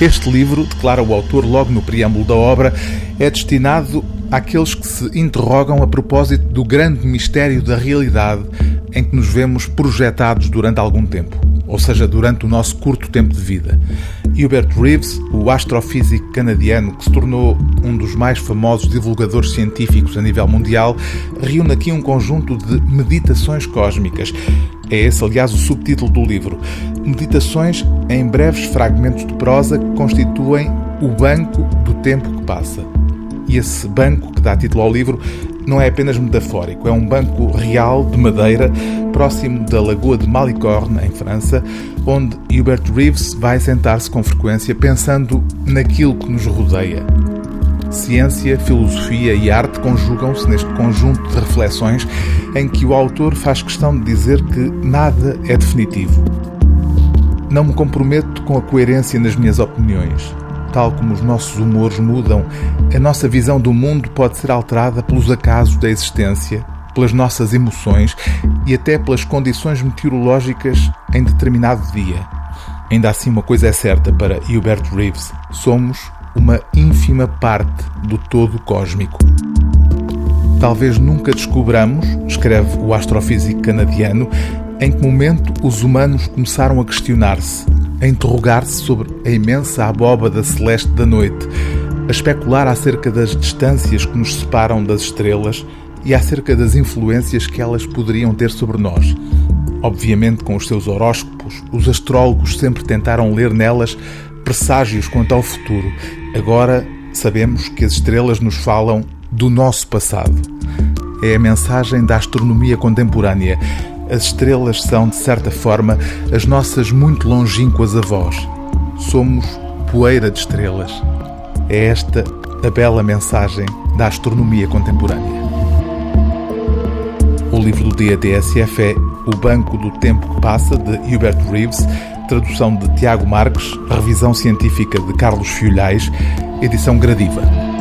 Este livro, declara o autor logo no preâmbulo da obra, é destinado àqueles que se interrogam a propósito do grande mistério da realidade em que nos vemos projetados durante algum tempo, ou seja, durante o nosso curto tempo de vida. Hubert Reeves, o astrofísico canadiano que se tornou um dos mais famosos divulgadores científicos a nível mundial, reúne aqui um conjunto de meditações cósmicas. É esse, aliás, o subtítulo do livro. Meditações em breves fragmentos de prosa que constituem o banco do tempo que passa. E esse banco que dá título ao livro não é apenas metafórico, é um banco real de madeira próximo da Lagoa de Malicorne, em França, onde Hubert Reeves vai sentar-se com frequência pensando naquilo que nos rodeia. Ciência, filosofia e arte conjugam-se neste conjunto de reflexões em que o autor faz questão de dizer que nada é definitivo. Não me comprometo com a coerência nas minhas opiniões. Tal como os nossos humores mudam, a nossa visão do mundo pode ser alterada pelos acasos da existência, pelas nossas emoções e até pelas condições meteorológicas em determinado dia. Ainda assim, uma coisa é certa para Hubert Reeves: somos uma ínfima parte do todo cósmico. Talvez nunca descobramos, escreve o astrofísico canadiano, em que momento os humanos começaram a questionar-se, a interrogar-se sobre a imensa abóbada celeste da noite, a especular acerca das distâncias que nos separam das estrelas e acerca das influências que elas poderiam ter sobre nós. Obviamente, com os seus horóscopos, os astrólogos sempre tentaram ler nelas presságios quanto ao futuro. Agora sabemos que as estrelas nos falam do nosso passado. É a mensagem da astronomia contemporânea. As estrelas são, de certa forma, as nossas muito longínquas avós. Somos poeira de estrelas. É esta a bela mensagem da astronomia contemporânea. O livro do dia TSF é O Banco do Tempo que Passa, de Hubert Reeves, tradução de Tiago Marques, revisão científica de Carlos Fiolhais, edição gradiva.